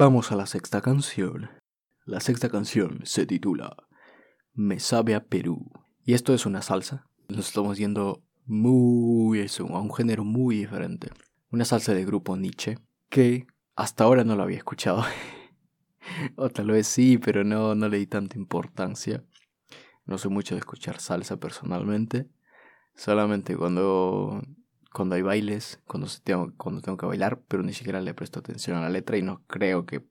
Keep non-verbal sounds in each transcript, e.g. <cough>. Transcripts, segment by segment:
Vamos a la sexta canción. La sexta canción se titula Me sabe a Perú. Y esto es una salsa. Nos estamos yendo muy a un género muy diferente. Una salsa de grupo Nietzsche que hasta ahora no lo había escuchado. <laughs> o tal vez sí, pero no, no le di tanta importancia. No soy mucho de escuchar salsa personalmente. Solamente cuando, cuando hay bailes, cuando, tengo, cuando tengo que bailar, pero ni siquiera le presto atención a la letra y no creo que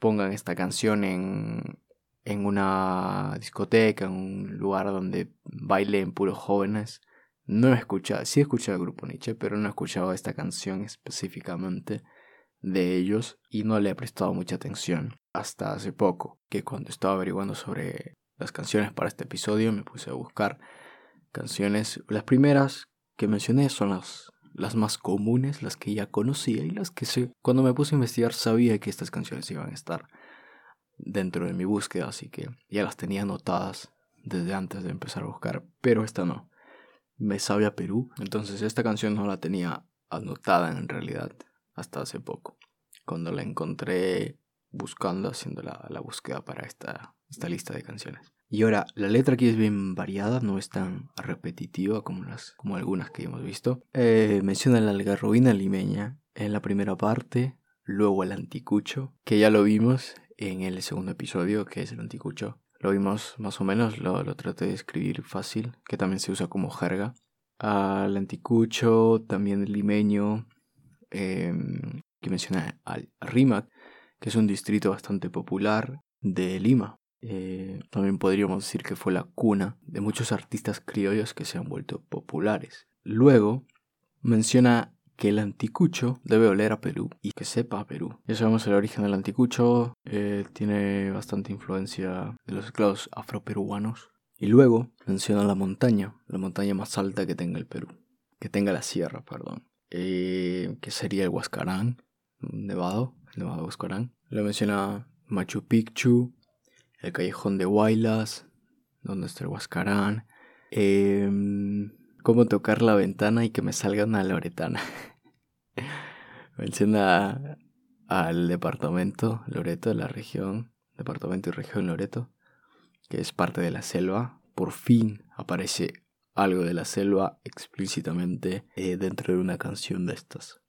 pongan esta canción en, en una discoteca, en un lugar donde bailen puros jóvenes. No he escuchado, sí he escuchado el grupo Nietzsche, pero no he escuchado esta canción específicamente de ellos y no le he prestado mucha atención hasta hace poco, que cuando estaba averiguando sobre las canciones para este episodio me puse a buscar canciones. Las primeras que mencioné son las, las más comunes, las que ya conocía y las que sé. Cuando me puse a investigar sabía que estas canciones iban a estar dentro de mi búsqueda, así que ya las tenía anotadas desde antes de empezar a buscar, pero esta no. Me sabe a Perú, entonces esta canción no la tenía anotada en realidad hasta hace poco, cuando la encontré buscando, haciendo la, la búsqueda para esta, esta lista de canciones. Y ahora, la letra aquí es bien variada, no es tan repetitiva como, las, como algunas que hemos visto. Eh, menciona la algarrobina limeña en la primera parte, luego el anticucho, que ya lo vimos en el segundo episodio, que es el anticucho. Lo vimos más o menos, lo, lo traté de escribir fácil, que también se usa como jerga. Al anticucho, también el limeño, em, que menciona al Rímac, que es un distrito bastante popular de Lima. Eh, también podríamos decir que fue la cuna de muchos artistas criollos que se han vuelto populares. Luego menciona que el anticucho debe oler a Perú y que sepa a Perú. Ya sabemos el origen del anticucho, eh, tiene bastante influencia de los esclavos afroperuanos. Y luego menciona la montaña, la montaña más alta que tenga el Perú, que tenga la sierra, perdón, eh, que sería el Huascarán, nevado, el nevado Huascarán. Le menciona Machu Picchu, el callejón de Huaylas, donde está el Huascarán, em, cómo tocar la ventana y que me salga una loretana. <laughs> Menciona al departamento Loreto de la región, departamento y región Loreto, que es parte de la selva. Por fin aparece algo de la selva explícitamente eh, dentro de una canción de estas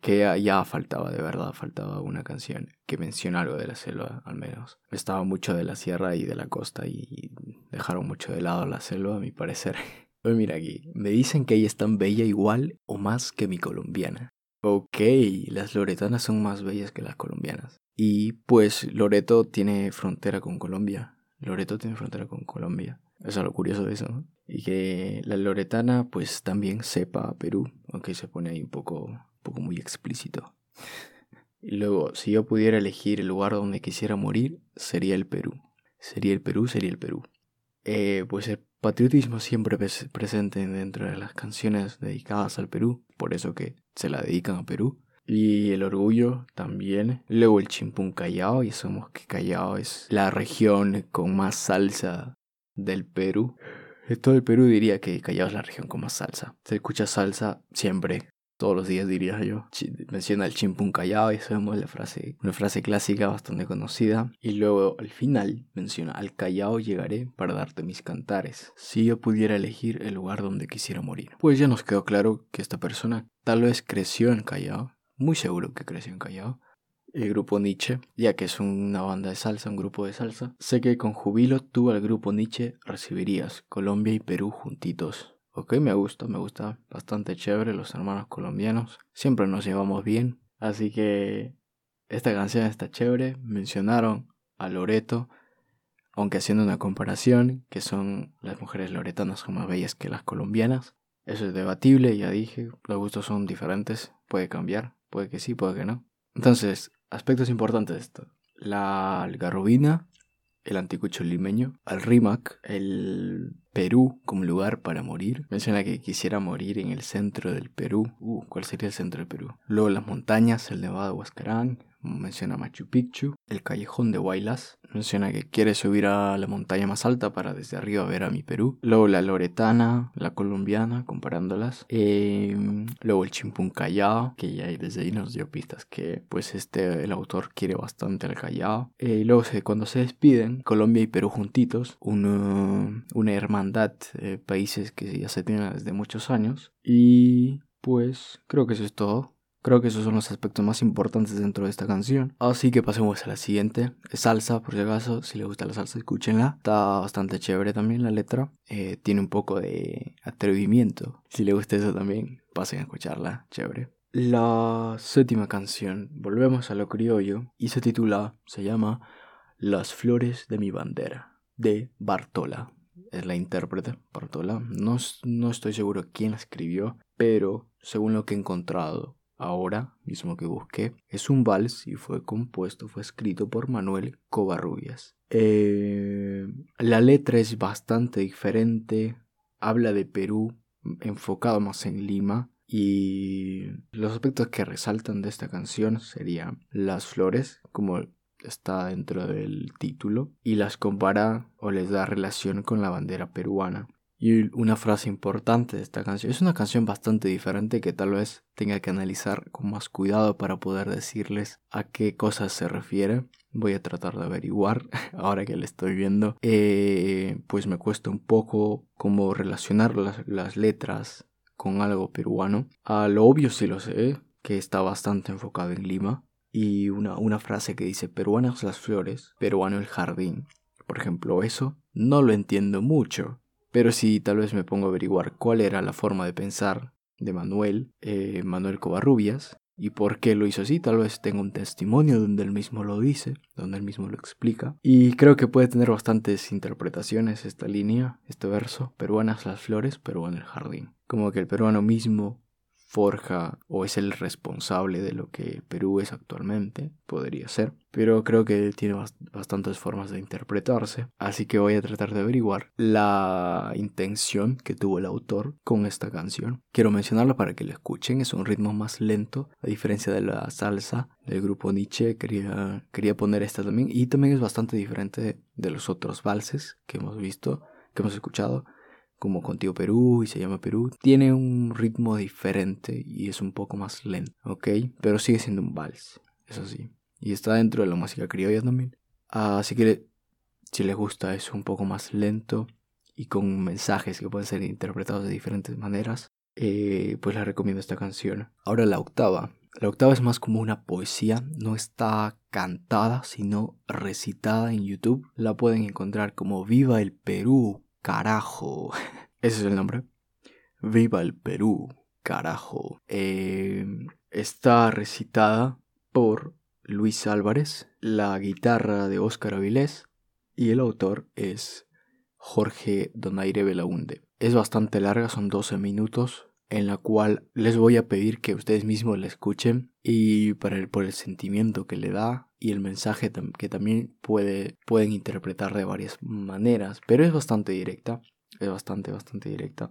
que ya faltaba, de verdad, faltaba una canción que mencione algo de la selva, al menos. Estaba mucho de la sierra y de la costa y dejaron mucho de lado la selva, a mi parecer. <laughs> Pues mira aquí, me dicen que ella es tan bella igual o más que mi colombiana. Ok, las loretanas son más bellas que las colombianas. Y pues Loreto tiene frontera con Colombia. Loreto tiene frontera con Colombia. Eso es lo curioso de eso. Y que la loretana pues también sepa Perú, aunque se pone ahí un poco poco muy explícito. Y luego, si yo pudiera elegir el lugar donde quisiera morir, sería el Perú. Sería el Perú, sería el Perú. Eh, pues el patriotismo siempre es presente dentro de las canciones dedicadas al Perú, por eso que se la dedican a Perú. Y el orgullo también. Luego el chimpún Callao, y somos que Callao es la región con más salsa del Perú. Todo el Perú diría que Callao es la región con más salsa. Se escucha salsa siempre todos los días diría yo. Menciona el chimpún callao y sabemos la frase, una frase clásica bastante conocida. Y luego al final menciona al callao llegaré para darte mis cantares. Si yo pudiera elegir el lugar donde quisiera morir. Pues ya nos quedó claro que esta persona tal vez creció en Callao, muy seguro que creció en Callao. El grupo Nietzsche, ya que es una banda de salsa, un grupo de salsa. Sé que con jubilo tú al grupo Nietzsche recibirías Colombia y Perú juntitos Ok, me gusta, me gusta bastante chévere los hermanos colombianos. Siempre nos llevamos bien. Así que esta canción está chévere. Mencionaron a Loreto, aunque haciendo una comparación, que son las mujeres loretanas son más bellas que las colombianas. Eso es debatible, ya dije, los gustos son diferentes, puede cambiar, puede que sí, puede que no. Entonces, aspectos importantes de esto. La algarrobina el anticucho limeño, al Rímac, el Perú como lugar para morir. Menciona que quisiera morir en el centro del Perú. Uh, ¿cuál sería el centro del Perú? Luego las montañas, el Nevado Huascarán. Menciona Machu Picchu, el callejón de Huaylas. menciona que quiere subir a la montaña más alta para desde arriba ver a mi Perú. Luego la loretana, la colombiana, comparándolas. Em, luego el chimpún callao, que ya desde ahí nos dio pistas que pues este el autor quiere bastante al callao. Eh, luego cuando se despiden, Colombia y Perú juntitos, una, una hermandad, de países que ya se tienen desde muchos años. Y pues creo que eso es todo. Creo que esos son los aspectos más importantes dentro de esta canción. Así que pasemos a la siguiente. Es salsa, por si acaso. Si les gusta la salsa, escúchenla. Está bastante chévere también la letra. Eh, tiene un poco de atrevimiento. Si les gusta eso también, pasen a escucharla. Chévere. La séptima canción, volvemos a lo criollo, y se titula, se llama Las flores de mi bandera, de Bartola. Es la intérprete, Bartola. No, no estoy seguro quién la escribió, pero según lo que he encontrado, ahora mismo que busqué, es un vals y fue compuesto, fue escrito por Manuel Covarrubias. Eh, la letra es bastante diferente, habla de Perú, enfocado más en Lima, y los aspectos que resaltan de esta canción serían las flores, como está dentro del título, y las compara o les da relación con la bandera peruana. Y una frase importante de esta canción. Es una canción bastante diferente que tal vez tenga que analizar con más cuidado para poder decirles a qué cosas se refiere. Voy a tratar de averiguar <laughs> ahora que le estoy viendo. Eh, pues me cuesta un poco cómo relacionar las, las letras con algo peruano. A lo obvio sí lo sé, que está bastante enfocado en Lima. Y una, una frase que dice peruanas las flores, peruano el jardín. Por ejemplo, eso no lo entiendo mucho pero si tal vez me pongo a averiguar cuál era la forma de pensar de Manuel, eh, Manuel Covarrubias, y por qué lo hizo así. Tal vez tenga un testimonio donde él mismo lo dice, donde él mismo lo explica. Y creo que puede tener bastantes interpretaciones esta línea, este verso. Peruanas las flores, peruano el jardín. Como que el peruano mismo forja o es el responsable de lo que Perú es actualmente, podría ser, pero creo que tiene bastantes formas de interpretarse, así que voy a tratar de averiguar la intención que tuvo el autor con esta canción. Quiero mencionarla para que la escuchen, es un ritmo más lento, a diferencia de la salsa del grupo Nietzsche, quería, quería poner esta también, y también es bastante diferente de los otros valses que hemos visto, que hemos escuchado como Contigo Perú y se llama Perú, tiene un ritmo diferente y es un poco más lento, ¿ok? Pero sigue siendo un vals, eso sí. Y está dentro de la música criolla también. Así que si les gusta es un poco más lento y con mensajes que pueden ser interpretados de diferentes maneras, eh, pues les recomiendo esta canción. Ahora la octava. La octava es más como una poesía, no está cantada, sino recitada en YouTube. La pueden encontrar como Viva el Perú, carajo. <laughs> Ese es el nombre. Viva el Perú, carajo. Eh, está recitada por Luis Álvarez, la guitarra de Óscar Avilés y el autor es Jorge Donaire Belaunde. Es bastante larga, son 12 minutos, en la cual les voy a pedir que ustedes mismos la escuchen y para el, por el sentimiento que le da y el mensaje que también puede, pueden interpretar de varias maneras, pero es bastante directa, es bastante, bastante directa.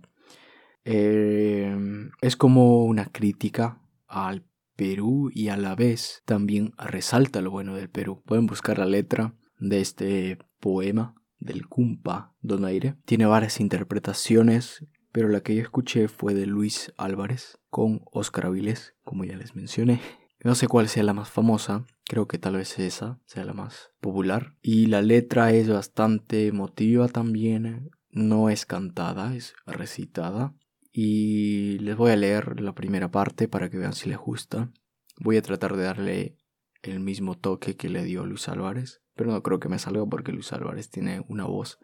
Em, es como una crítica al Perú y a la vez también resalta lo bueno del Perú. Pueden buscar la letra de este poema del Cumpa Donaire. Tiene varias interpretaciones, pero la que yo escuché fue de Luis Álvarez con Oscar Avilés, como ya les mencioné. No sé cuál sea la más famosa, creo que tal vez esa sea la más popular. Y la letra es bastante emotiva también, no es cantada, es recitada. Y les voy a leer la primera parte para que vean si les gusta. Voy a tratar de darle el mismo toque que le dio Luis Álvarez, pero no creo que me salga porque Luis Álvarez tiene una voz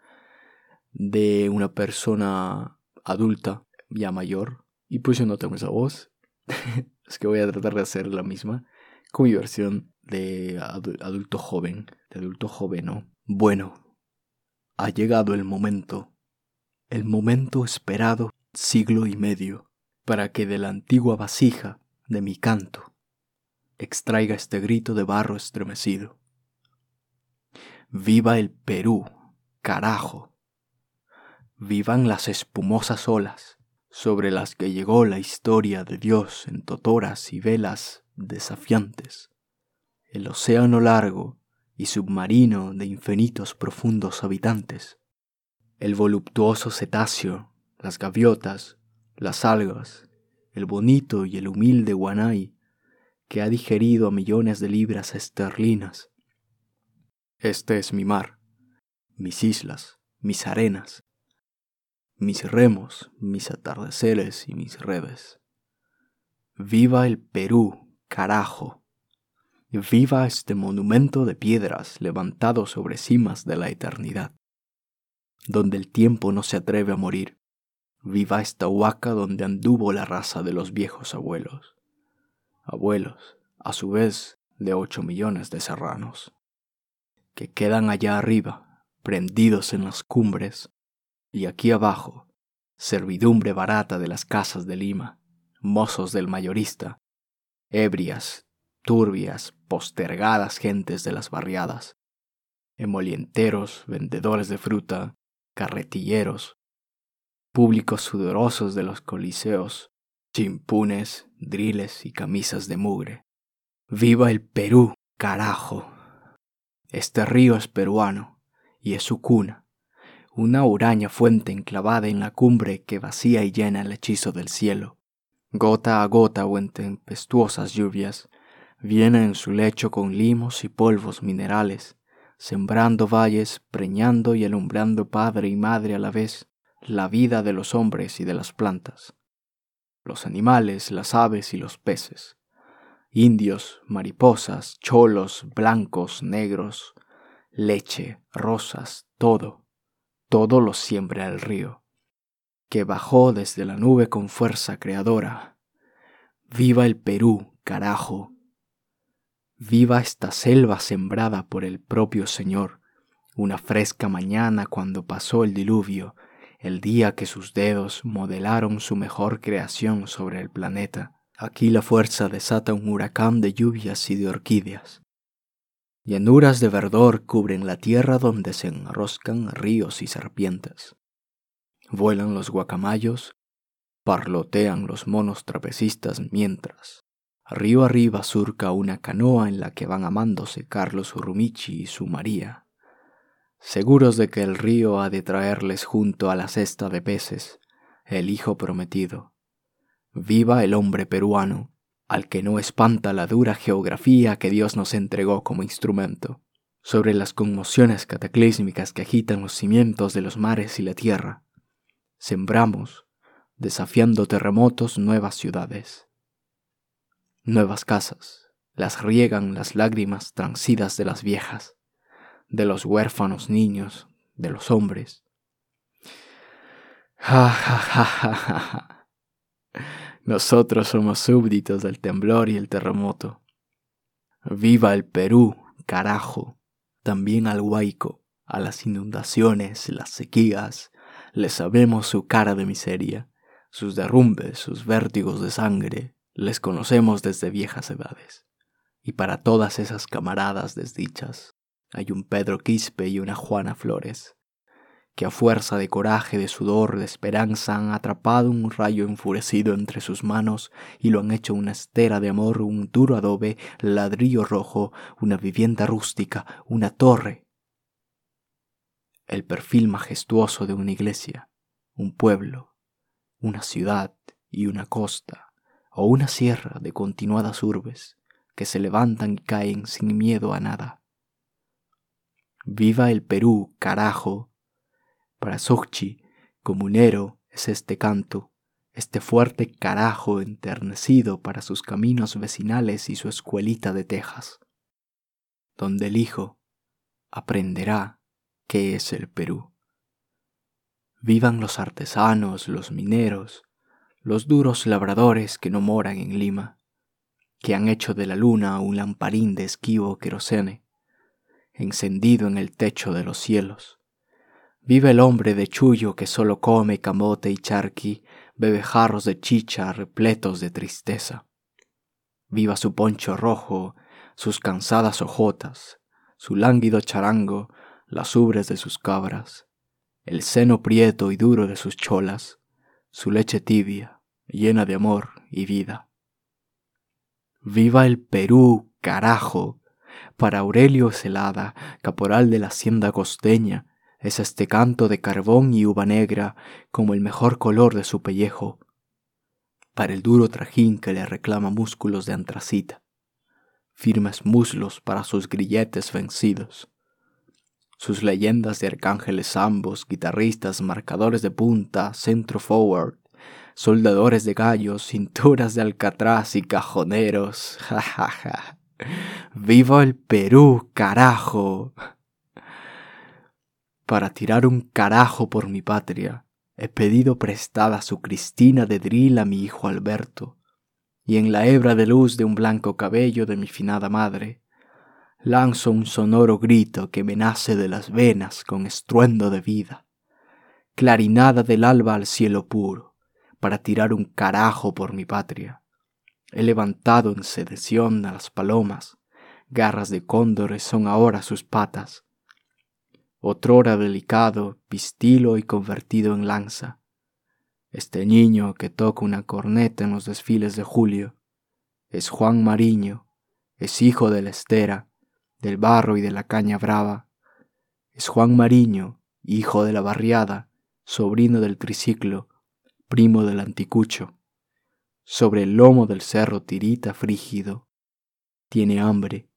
de una persona adulta, ya mayor, y pues yo no tengo esa voz. <laughs> es que voy a tratar de hacer la misma con mi versión de adulto joven, de adulto joven, Bueno, ha llegado el momento, el momento esperado siglo y medio, para que de la antigua vasija de mi canto extraiga este grito de barro estremecido. Viva el Perú, carajo. Vivan las espumosas olas sobre las que llegó la historia de Dios en totoras y velas desafiantes. El océano largo y submarino de infinitos profundos habitantes. El voluptuoso cetáceo, las gaviotas, las algas, el bonito y el humilde guanay, que ha digerido a millones de libras esterlinas. Este es mi mar, mis islas, mis arenas, mis remos, mis atardeceres y mis redes. Viva el Perú, carajo. Viva este monumento de piedras levantado sobre cimas de la eternidad, donde el tiempo no se atreve a morir. Viva esta huaca donde anduvo la raza de los viejos abuelos. Abuelos, a su vez, de ocho millones de serranos, que quedan allá arriba, prendidos en las cumbres, y aquí abajo, servidumbre barata de las casas de Lima, mozos del mayorista, ebrias, turbias, postergadas gentes de las barriadas, emolienteros, vendedores de fruta, carretilleros, públicos sudorosos de los coliseos, chimpunes, driles y camisas de mugre. ¡Viva el Perú, carajo! Este río es peruano y es su cuna una huraña fuente enclavada en la cumbre que vacía y llena el hechizo del cielo. Gota a gota o en tempestuosas lluvias, viene en su lecho con limos y polvos minerales, sembrando valles, preñando y alumbrando padre y madre a la vez la vida de los hombres y de las plantas, los animales, las aves y los peces, indios, mariposas, cholos, blancos, negros, leche, rosas, todo todo lo siembra el río, que bajó desde la nube con fuerza creadora. Viva el Perú, carajo. Viva esta selva sembrada por el propio Señor, una fresca mañana cuando pasó el diluvio, el día que sus dedos modelaron su mejor creación sobre el planeta. Aquí la fuerza desata un huracán de lluvias y de orquídeas. Llanuras de verdor cubren la tierra donde se enroscan ríos y serpientes. Vuelan los guacamayos, parlotean los monos trapecistas mientras, río arriba surca una canoa en la que van amándose Carlos Urrumichi y su María, seguros de que el río ha de traerles junto a la cesta de peces el hijo prometido. Viva el hombre peruano, al que no espanta la dura geografía que Dios nos entregó como instrumento, sobre las conmociones cataclísmicas que agitan los cimientos de los mares y la tierra. Sembramos, desafiando terremotos, nuevas ciudades, nuevas casas, las riegan las lágrimas transidas de las viejas, de los huérfanos niños, de los hombres. Ja, ja, ja, ja, ja. Nosotros somos súbditos del temblor y el terremoto. Viva el Perú, carajo. También al Huayco, a las inundaciones, las sequías, le sabemos su cara de miseria, sus derrumbes, sus vértigos de sangre, les conocemos desde viejas edades. Y para todas esas camaradas desdichas, hay un Pedro Quispe y una Juana Flores, que a fuerza de coraje, de sudor, de esperanza han atrapado un rayo enfurecido entre sus manos y lo han hecho una estera de amor, un duro adobe, ladrillo rojo, una vivienda rústica, una torre. El perfil majestuoso de una iglesia, un pueblo, una ciudad y una costa, o una sierra de continuadas urbes que se levantan y caen sin miedo a nada. Viva el Perú, carajo, para Sochi, comunero, es este canto, este fuerte carajo enternecido para sus caminos vecinales y su escuelita de Texas, donde el hijo aprenderá qué es el Perú. Vivan los artesanos, los mineros, los duros labradores que no moran en Lima, que han hecho de la luna un lamparín de esquivo querosene, encendido en el techo de los cielos Vive el hombre de chullo que solo come camote y charqui, bebe jarros de chicha repletos de tristeza. Viva su poncho rojo, sus cansadas ojotas, su lánguido charango, las ubres de sus cabras, el seno prieto y duro de sus cholas, su leche tibia, llena de amor y vida. Viva el Perú, carajo, para Aurelio Celada, caporal de la hacienda costeña, es este canto de carbón y uva negra como el mejor color de su pellejo, para el duro trajín que le reclama músculos de antracita, firmes muslos para sus grilletes vencidos, sus leyendas de arcángeles ambos, guitarristas, marcadores de punta, centro forward, soldadores de gallos, cinturas de alcatraz y cajoneros. <laughs> Ja, ja, ja. ¡Viva el Perú, carajo! Para tirar un carajo por mi patria, he pedido prestada su Cristina de Dril a mi hijo Alberto, y en la hebra de luz de un blanco cabello de mi finada madre, lanzo un sonoro grito que me nace de las venas con estruendo de vida, clarinada del alba al cielo puro, para tirar un carajo por mi patria. He levantado en sedición a las palomas, garras de cóndores son ahora sus patas. Otrora delicado, pistilo y convertido en lanza. Este niño que toca una corneta en los desfiles de julio es Juan Mariño, es hijo de la estera, del barro y de la caña brava. Es Juan Mariño, hijo de la barriada, sobrino del triciclo, primo del anticucho. Sobre el lomo del cerro tirita frígido. Tiene hambre,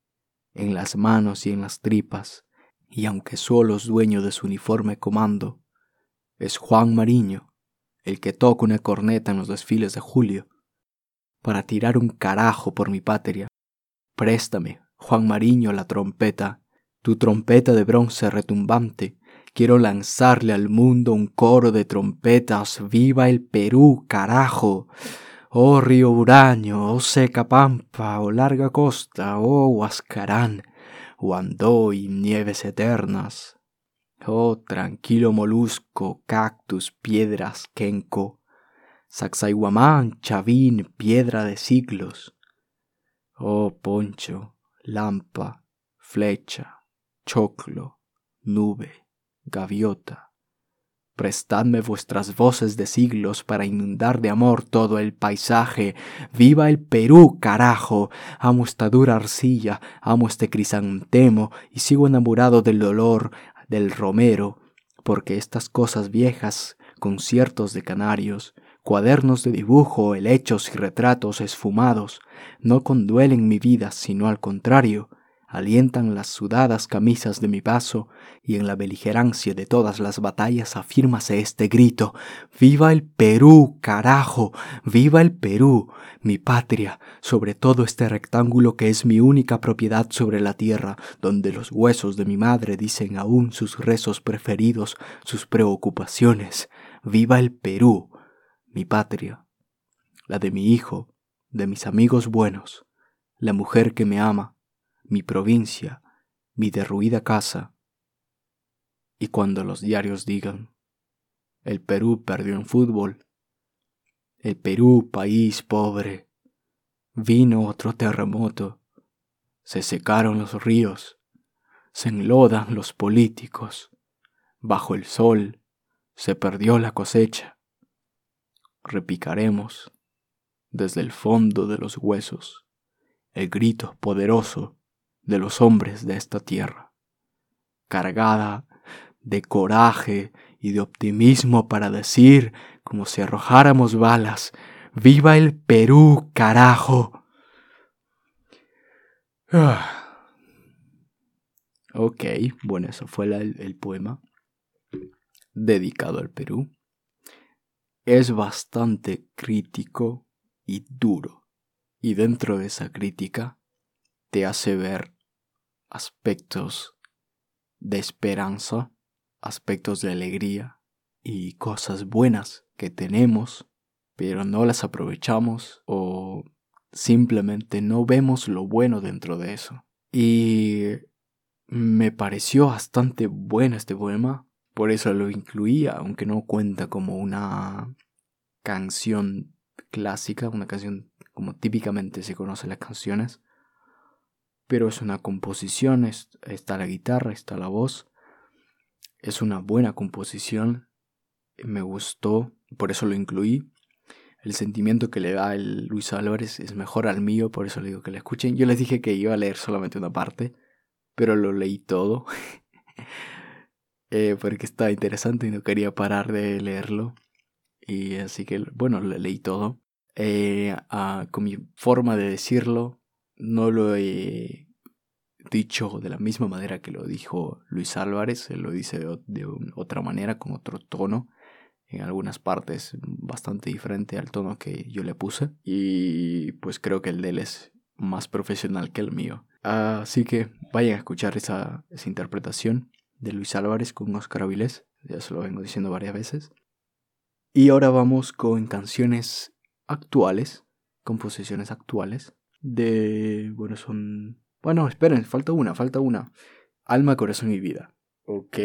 en las manos y en las tripas, y aunque solo es dueño de su uniforme comando, es Juan Mariño, el que toca una corneta en los desfiles de julio, para tirar un carajo por mi patria. Préstame, Juan Mariño la trompeta, tu trompeta de bronce retumbante, quiero lanzarle al mundo un coro de trompetas, viva el Perú, carajo. Oh río Uraño, oh seca pampa, oh larga costa, oh Huascarán, oh y nieves eternas. Oh tranquilo molusco, cactus, piedras, quenco, Sacsayhuamán, chavín, piedra de siglos. Oh poncho, lampa, flecha, choclo, nube, gaviota. Prestadme vuestras voces de siglos para inundar de amor todo el paisaje. ¡Viva el Perú, carajo! Amo esta dura arcilla, amo este crisantemo y sigo enamorado del dolor del romero, porque estas cosas viejas, conciertos de canarios, cuadernos de dibujo, helechos y retratos esfumados, no conduelen mi vida, sino al contrario, alientan las sudadas camisas de mi paso, y en la beligerancia de todas las batallas afírmase este grito Viva el Perú, carajo, viva el Perú, mi patria, sobre todo este rectángulo que es mi única propiedad sobre la tierra, donde los huesos de mi madre dicen aún sus rezos preferidos, sus preocupaciones. Viva el Perú, mi patria, la de mi hijo, de mis amigos buenos, la mujer que me ama, mi provincia, mi derruida casa. Y cuando los diarios digan, el Perú perdió en fútbol, el Perú, país pobre, vino otro terremoto, se secaron los ríos, se enlodan los políticos, bajo el sol se perdió la cosecha repicaremos desde el fondo de los huesos el grito poderoso de los hombres de esta tierra, cargada de coraje y de optimismo para decir, como si arrojáramos balas, ¡Viva el Perú, carajo! Ok, bueno, eso fue el poema dedicado al Perú es bastante crítico y duro. Y dentro de esa crítica te hace ver aspectos de esperanza, aspectos de alegría y cosas buenas que tenemos, pero no las aprovechamos o simplemente no vemos lo bueno dentro de eso. Y me pareció bastante bueno este poema por eso lo incluía, aunque no cuenta como una canción clásica, una canción como típicamente se conoce las canciones. Pero es una composición, está la guitarra, está la voz. Es una buena composición, me gustó, por eso lo incluí. el sentimiento que le da el Luis Álvarez es mejor al mío, por eso le digo que lo escuchen. Yo les dije que iba a leer solamente una parte, pero lo leí todo. <laughs> eh, porque estaba interesante y no quería parar de leerlo. Y así que, bueno, lo leí todo. Eh, con mi forma de decirlo, no lo he dicho de la misma manera que lo dijo Luis Álvarez, él lo dice de, otra manera, con otro tono, en algunas partes bastante diferente al tono que yo le puse, y pues creo que el de él es más profesional que el mío. Así que vayan a escuchar esa, esa interpretación de Luis Álvarez con Oscar Avilés, ya se lo vengo diciendo varias veces. Y ahora vamos con canciones actuales, composiciones actuales, de, bueno, son bueno, esperen, falta una, falta una. Alma, corazón y vida. Ok.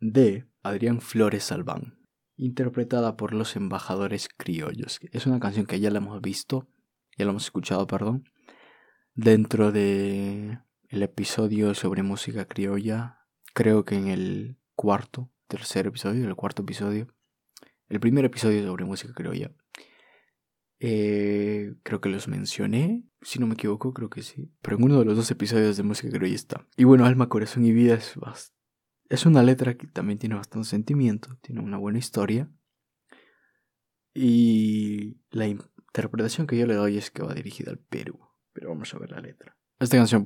De Adrián Flores Salván. Interpretada por los embajadores criollos. Es una canción que ya la hemos visto, ya la hemos escuchado, perdón. Dentro de el episodio sobre música criolla. Creo que en el cuarto, tercer episodio, el cuarto episodio. El primer episodio sobre música criolla. Eh, creo que los mencioné, si no me equivoco, creo que sí. Pero en uno de los dos episodios de música creo que está. Y bueno, Alma, Corazón y Vida es, es una letra que también tiene bastante sentimiento, tiene una buena historia. Y la interpretación que yo le doy es que va dirigida al Perú. Pero vamos a ver la letra. Esta canción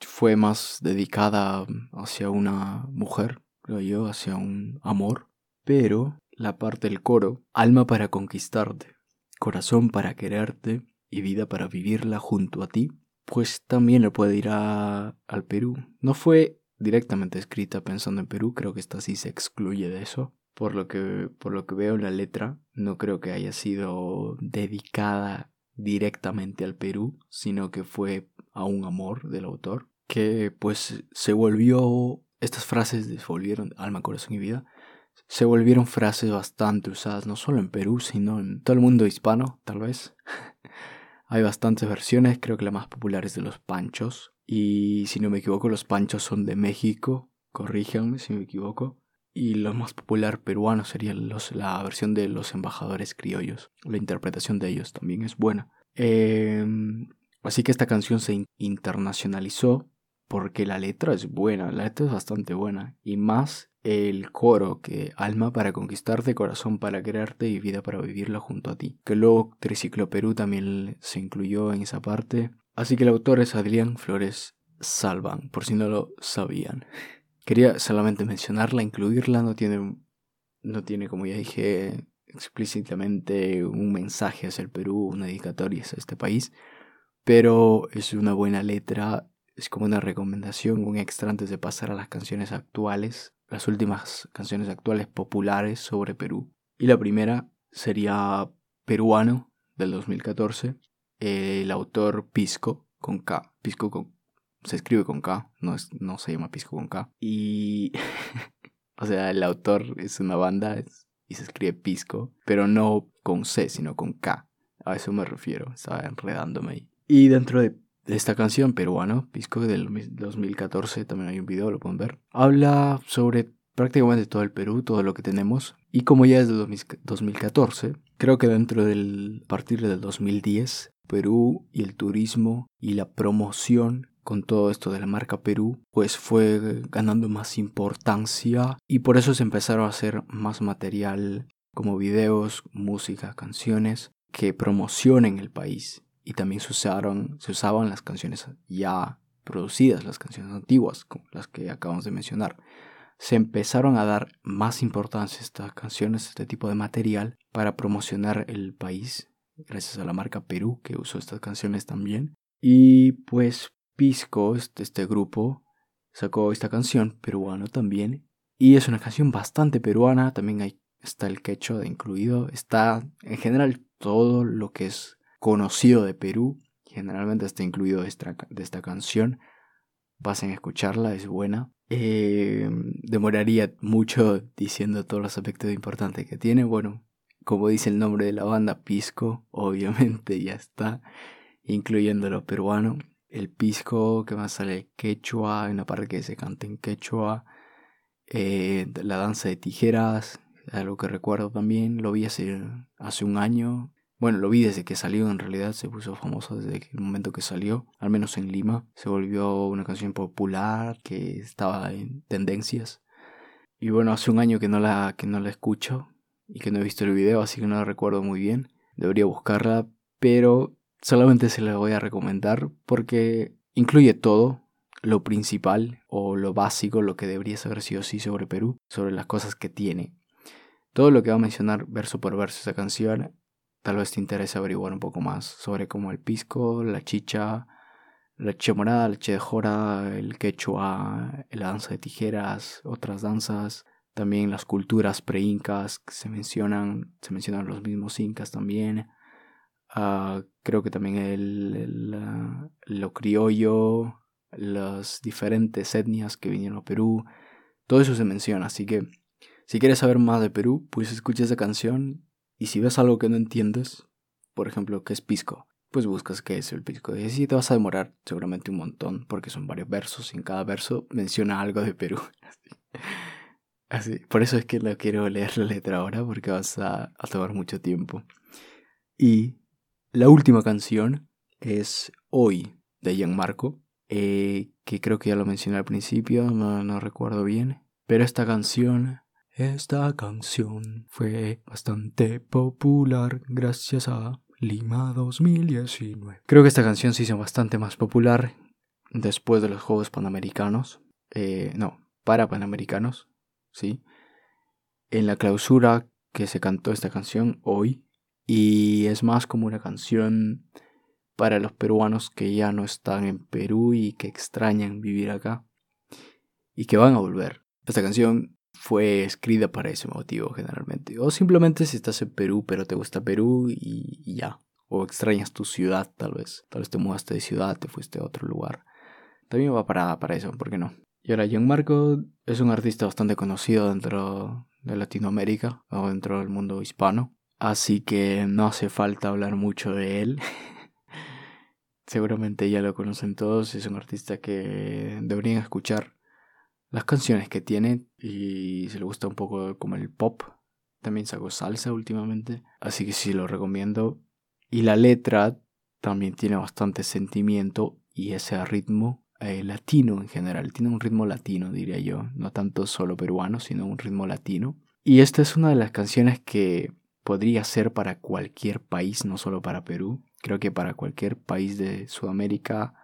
fue más dedicada hacia una mujer, creo yo, hacia un amor. Pero la parte del coro, alma para conquistarte corazón para quererte y vida para vivirla junto a ti, pues también le puede ir a, al Perú. No fue directamente escrita pensando en Perú, creo que esta sí se excluye de eso. Por lo que, por lo que veo en la letra, no creo que haya sido dedicada directamente al Perú, sino que fue a un amor del autor, que pues se volvió, estas frases se volvieron alma, corazón y vida, se volvieron frases bastante usadas, no solo en Perú, sino en todo el mundo hispano, tal vez. <laughs> Hay bastantes versiones, creo que la más popular es de los panchos. Y si no me equivoco, los panchos son de México, corríjanme si me equivoco. Y lo más popular peruano sería los, la versión de los embajadores criollos. La interpretación de ellos también es buena. Em, así que esta canción se internacionalizó porque la letra es buena, la letra es bastante buena. Y más el coro que alma para conquistarte, corazón para quererte y vida para vivirla junto a ti. Que luego Triciclo Perú también se incluyó en esa parte. Así que el autor es Adrián Flores Salvan, por si no lo sabían. Quería solamente mencionarla, incluirla, no tiene, no tiene como ya dije explícitamente un mensaje hacia el Perú, una dedicatoria hacia este país, pero es una buena letra, es como una recomendación, un extra antes de pasar a las canciones actuales las últimas canciones actuales populares sobre Perú. Y la primera sería Peruano del 2014, el autor Pisco con K. Pisco con, se escribe con K, no, es, no se llama Pisco con K. Y, <laughs> o sea, el autor es una banda y se escribe Pisco, pero no con C, sino con K. A eso me refiero, estaba enredándome ahí. Y dentro de esta canción peruano, Pisco del 2014, también hay un video, lo pueden ver. Habla sobre prácticamente todo el Perú, todo lo que tenemos. Y como ya es de 2014, creo que dentro del a partir del 2010, Perú y el turismo y la promoción con todo esto de la marca Perú, pues fue ganando más importancia y por eso se empezaron a hacer más material como videos, música, canciones que promocionen el país y también se usaron, se usaban las canciones ya producidas, las canciones antiguas, como las que acabamos de mencionar. Se empezaron a dar más importancia a estas canciones, a este tipo de material, para promocionar el país, gracias a la marca Perú, que usó estas canciones también. Y pues Pisco, este, este grupo, sacó esta canción, peruano también, y es una canción bastante peruana, también hay, está el quechua incluido, está en general todo lo que es conocido de Perú. Generalmente está incluido de esta, de esta canción. Pasen a escucharla, es buena. Eh, demoraría mucho diciendo todos los aspectos importantes que tiene. Bueno, como dice el nombre de la banda, Pisco, <laughs> obviamente ya está, incluyendo lo peruano. El pisco, que más sale quechua, hay una parte que se canta en quechua. Eh, la danza de tijeras, algo que recuerdo también, lo vi hace, hace un año Bueno, lo vi desde que salió, en realidad se puso famoso desde el momento que salió, al menos en Lima. Se volvió una canción popular que estaba en tendencias. Y bueno, hace un año que no la, que no la escucho y que no he visto el video, así que no la recuerdo muy bien. Debería buscarla, pero solamente se la voy a recomendar porque incluye todo, lo principal o lo básico, lo que debería saber sí o sí sobre Perú, sobre las cosas que tiene. Todo lo que va a mencionar verso por verso esa canción Tal vez te interese averiguar un poco más sobre cómo el pisco, la chicha, la chemorada, la chejora, el quechua, la danza de tijeras, otras danzas, también las culturas pre-incas que se mencionan, se mencionan los mismos incas también. Ah, creo que también el, lo criollo, las diferentes etnias que vinieron a Perú, todo eso se menciona, así que si quieres saber más de Perú, pues escucha esa canción y si ves algo que no entiendes, por ejemplo, ¿qué es pisco? Pues buscas qué es el pisco. Y así te vas a demorar seguramente un montón, porque son varios versos y en cada verso menciona algo de Perú. <laughs> Así. Por eso es que no quiero leer la letra ahora, porque vas a, tomar mucho tiempo. Y la última canción es Hoy, de Gianmarco, eh, que creo que ya lo mencioné al principio, no, no recuerdo bien. Pero esta canción esta canción fue bastante popular gracias a Lima 2019. Creo que esta canción se hizo bastante más popular después de los Juegos Panamericanos. Eh, no, para Panamericanos, ¿sí? En la clausura que se cantó esta canción hoy. Y es más como una canción para los peruanos que ya no están en Perú y que extrañan vivir acá. Y que van a volver. Esta canción fue escrita para ese motivo generalmente. O simplemente si estás en Perú, pero te gusta Perú y, ya. O extrañas tu ciudad, tal vez. Tal vez te mudaste de ciudad, te fuiste a otro lugar. También va para, para eso, ¿por qué no? Y ahora, Gianmarco es un artista bastante conocido dentro de Latinoamérica o dentro del mundo hispano. Así que no hace falta hablar mucho de él. <laughs> Seguramente ya lo conocen todos. Es un artista que deberían escuchar las canciones que tiene y se le gusta un poco como el pop. También sacó salsa últimamente, así que sí lo recomiendo. Y la letra también tiene bastante sentimiento y ese ritmo eh, latino en general. Tiene un ritmo latino, diría yo. No tanto solo peruano, sino un ritmo latino. Y esta es una de las canciones que podría ser para cualquier país, no solo para Perú. Creo que para cualquier país de Sudamérica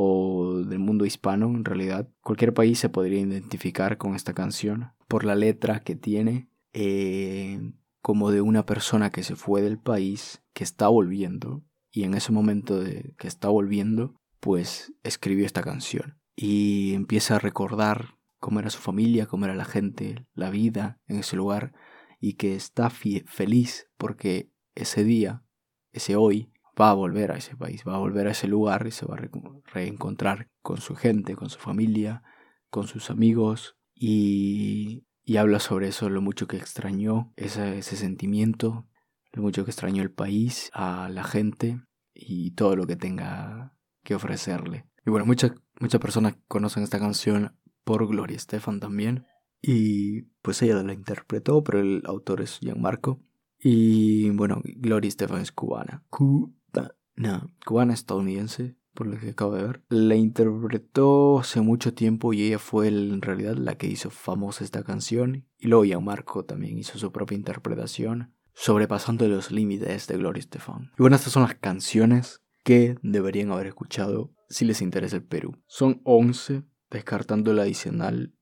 o del mundo hispano, en realidad, cualquier país se podría identificar con esta canción por la letra que tiene, eh, como de una persona que se fue del país, que está volviendo, y en ese momento de que está volviendo, pues escribió esta canción. Y empieza a recordar cómo era su familia, cómo era la gente, la vida en ese lugar, y que está feliz porque ese día, ese hoy, va a volver a ese país, va a volver a ese lugar y se va a reencontrar con su gente, con su familia, con sus amigos y, habla sobre eso, lo mucho que extrañó ese, sentimiento, lo mucho que extrañó el país, a la gente y todo lo que tenga que ofrecerle. Y bueno, muchas, muchas personas conocen esta canción por Gloria Estefan también. Y pues ella la interpretó, pero el autor es Gianmarco. Y bueno, Gloria Estefan es cubana. No, cubana estadounidense, por lo que acabo de ver. La interpretó hace mucho tiempo y ella fue en realidad la que hizo famosa esta canción. Y luego Marco también hizo su propia interpretación, sobrepasando los límites de Gloria Estefan. Y bueno, estas son las canciones que deberían haber escuchado si les interesa el Perú. Son 11, descartando la adicional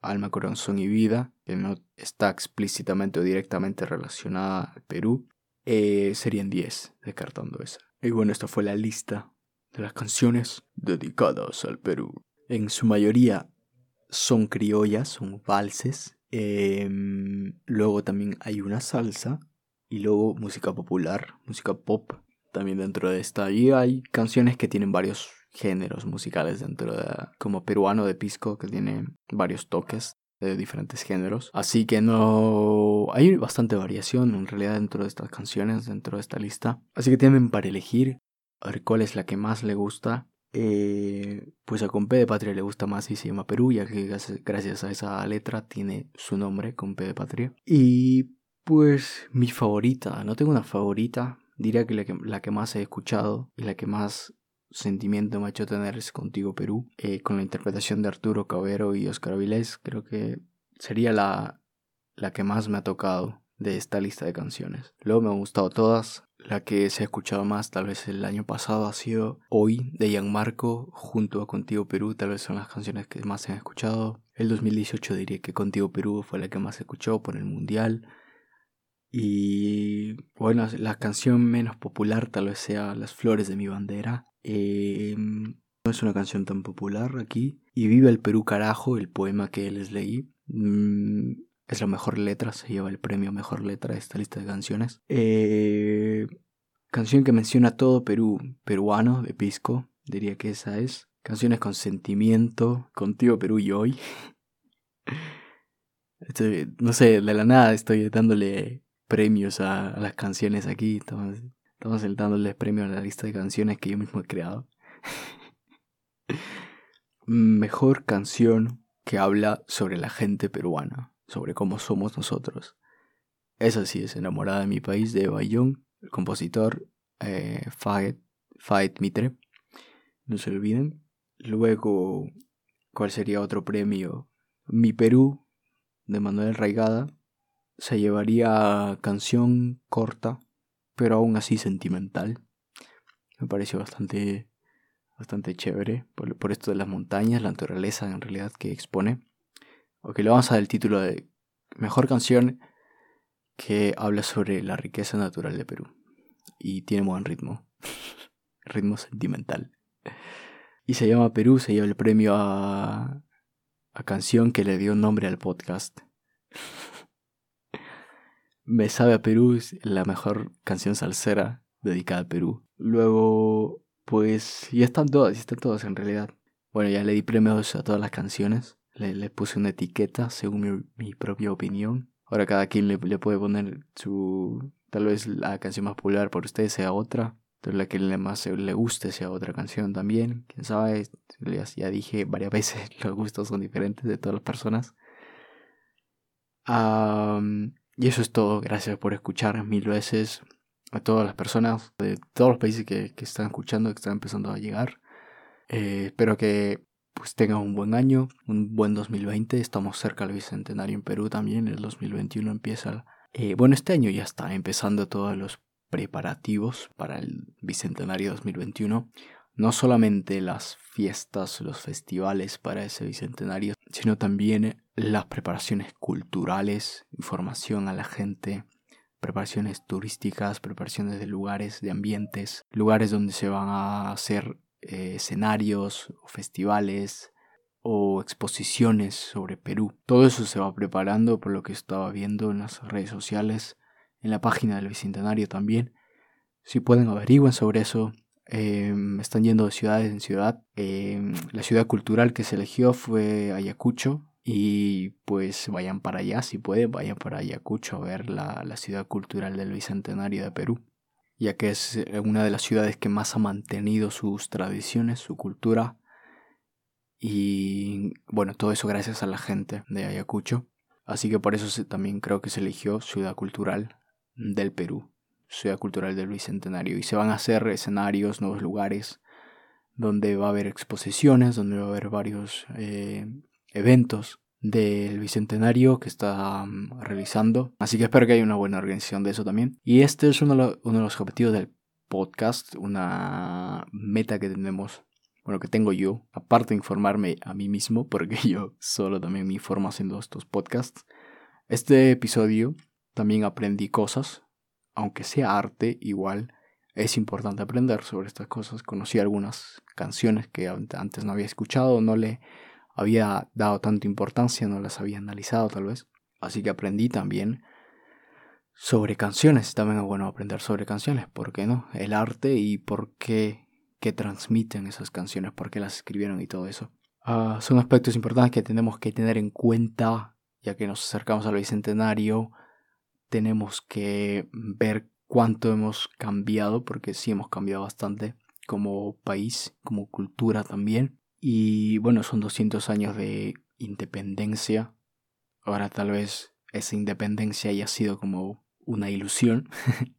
Alma, Corazón y Vida, que no está explícitamente o directamente relacionada al Perú. Eh, serían 10, descartando esa. Y bueno, esta fue la lista de las canciones dedicadas al Perú. En su mayoría son criollas, son valses. Em, luego también hay una salsa. Y luego música popular, música pop también dentro de esta. Y hay canciones que tienen varios géneros musicales dentro de... Como peruano de pisco que tiene varios toques de diferentes géneros. Así que no hay bastante variación en realidad dentro de estas canciones, dentro de esta lista. Así que tienen para elegir a ver cuál es la que más le gusta. Eh, pues a Compe de Patria le gusta más y se llama Perú, ya que gracias a esa letra tiene su nombre, Compe de Patria. Y pues mi favorita, no tengo una favorita, diría que la, que la que más he escuchado y la que más sentimiento me ha hecho tener es Contigo Perú, eh, con la interpretación de Arturo Cabero y Oscar Avilés, creo que sería la, la que más me ha tocado de esta lista de canciones. Luego me han gustado todas. La que se ha escuchado más, tal vez el año pasado, ha sido Hoy de Gianmarco junto a Contigo Perú. Tal vez son las canciones que más se han escuchado. El 2018 diría que Contigo Perú fue la que más se escuchó por el Mundial. Y bueno, la canción menos popular tal vez sea Las Flores de mi Bandera. Em, no es una canción tan popular aquí. Y Viva el Perú carajo, el poema que les leí. Mm, es la mejor letra, se lleva el premio mejor letra de esta lista de canciones. Eh, canción que menciona todo Perú, peruano, de Pisco, diría que esa es. Canciones con sentimiento, contigo Perú y hoy. <laughs> no sé, de la nada estoy dándole premios a, las canciones aquí. Estamos dándoles premios a la lista de canciones que yo mismo he creado. <laughs> Mejor canción que habla sobre la gente peruana sobre cómo somos nosotros. Esa sí es enamorada de mi país de Bayón, el compositor eh, Faet, Mitre. No se olviden. Luego, ¿cuál sería otro premio? Mi Perú, de Manuel Raigada, se llevaría canción corta, pero aún así sentimental. Me pareció bastante, bastante chévere por, por esto de las montañas, la naturaleza en realidad que expone. Ok, le vamos a dar el título de Mejor canción que habla sobre la riqueza natural de Perú. Y tiene buen ritmo. <laughs> ritmo sentimental. Y se llama Perú, se lleva el premio a, a canción que le dio nombre al podcast. Me sabe a Perú es la mejor canción salsera dedicada a Perú. Luego, pues, ya están todas, ya están todas en realidad. Bueno, ya le di premios a todas las canciones le, puse una etiqueta según mi, propia opinión. Ahora cada quien le, puede poner su... Tal vez la canción más popular por ustedes sea otra. Tal la que le más le guste sea otra canción también. Quién sabe, ya dije varias <laughs> veces, los gustos son diferentes de todas las personas. Y eso es todo. Gracias por escuchar mil veces a todas las personas de todos los países que, que están escuchando, que están empezando a llegar. Eh, espero que pues tengan un buen año, un buen 2020. Estamos cerca del Bicentenario en Perú también. El 2021 empieza. Eh, bueno, este año ya está empezando todos los preparativos para el Bicentenario 2021. No solamente las fiestas, los festivales para ese Bicentenario, sino también las preparaciones culturales, información a la gente, preparaciones turísticas, preparaciones de lugares, de ambientes, lugares donde se van a hacer eh, escenarios o festivales o exposiciones sobre Perú. Todo eso se va preparando por lo que estaba viendo en las redes sociales, en la página del Bicentenario también. Si pueden averigüen sobre eso. Em, están yendo de ciudades en ciudad. Em, la ciudad cultural que se eligió fue Ayacucho. Y pues vayan para allá, si pueden, vayan para Ayacucho a ver la, la ciudad cultural del Bicentenario de Perú ya que es eh, una de las ciudades que más ha mantenido sus tradiciones, su cultura. Y bueno, todo eso gracias a la gente de Ayacucho. Así que por eso también creo que se eligió Ciudad Cultural del Perú, Ciudad Cultural del Bicentenario. Y se van a hacer escenarios, nuevos lugares, donde va a haber exposiciones, donde va a haber varios eh, eventos del Bicentenario que está mm, realizando. Así que espero que haya una buena organización de eso también. Y este es uno de, los objetivos del podcast, una meta que tenemos, bueno, que tengo yo, aparte de informarme a mí mismo, <laughs> porque yo solo también me informo haciendo estos podcasts. Este episodio también aprendí cosas, aunque sea arte, igual es importante aprender sobre estas cosas. Conocí algunas canciones que antes no había escuchado, no le había dado tanta importancia, no las había analizado tal vez. Así que aprendí también sobre canciones. También es bueno aprender sobre canciones, ¿por qué no? El arte y por qué, qué transmiten esas canciones, por qué las escribieron y todo eso. Ah, son aspectos importantes que tenemos que tener en cuenta, ya que nos acercamos al bicentenario. Tenemos que ver cuánto hemos cambiado, porque sí hemos cambiado bastante como país, como cultura también. Y bueno, son 200 años de independencia. Ahora tal vez esa independencia haya sido como una ilusión. <laughs>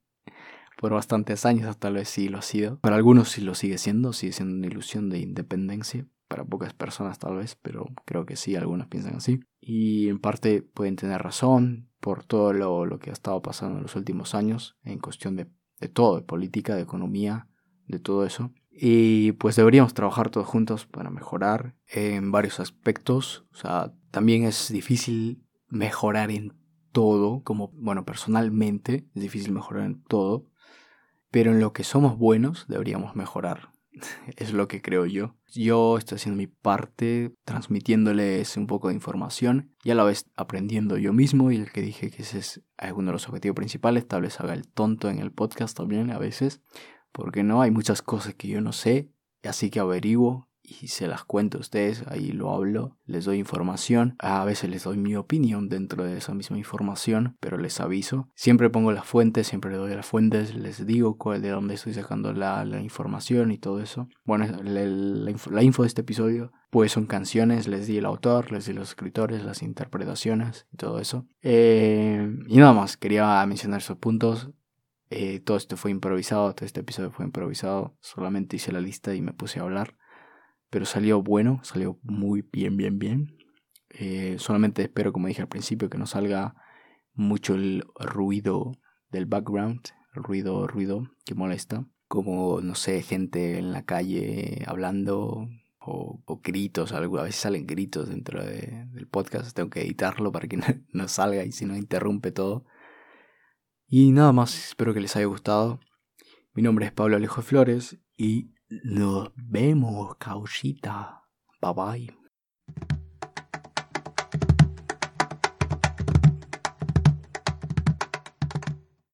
por bastantes años, tal vez sí lo ha sido. Para algunos sí lo sigue siendo, sigue siendo una ilusión de independencia. Para pocas personas tal vez, pero creo que sí, algunos piensan así. Y en parte pueden tener razón por todo lo, lo que ha estado pasando en los últimos años en cuestión de, de todo, de política, de economía, de todo eso. Y pues deberíamos trabajar todos juntos para mejorar en varios aspectos. O sea, también es difícil mejorar en todo, como, bueno, personalmente es difícil mejorar en todo, pero en lo que somos buenos deberíamos mejorar. <laughs> es lo que creo yo. Yo estoy haciendo mi parte, transmitiéndoles un poco de información y a la vez aprendiendo yo mismo y el que dije que ese es uno de los objetivos principales, tal vez haga el tonto en el podcast también a veces, porque no hay muchas cosas que yo no sé, así que averiguo y se las cuento a ustedes, ahí lo hablo, les doy información, a veces les doy mi opinión dentro de esa misma información, pero les aviso. Siempre pongo las fuentes, siempre le doy las fuentes, les digo de dónde estoy sacando la, información y todo eso. Bueno, la, info de este episodio, pues son canciones, les di el autor, les di los escritores, las interpretaciones y todo eso. Eh, y nada más, quería mencionar esos puntos. Eh, todo esto fue improvisado, todo este episodio fue improvisado. Solamente hice la lista y me puse a hablar. Pero salió bueno, salió muy bien, bien, bien. Eh, solamente espero, como dije al principio, que no salga mucho el ruido del background, el ruido, ruido que molesta. Como, no sé, gente en la calle hablando o, gritos, algo. a veces salen gritos dentro del podcast. Tengo que editarlo para que <laughs> no, no salga y si no interrumpe todo. Y nada más, espero que les haya gustado. Mi nombre es Pablo Alejo Flores y nos vemos, causita. Bye bye.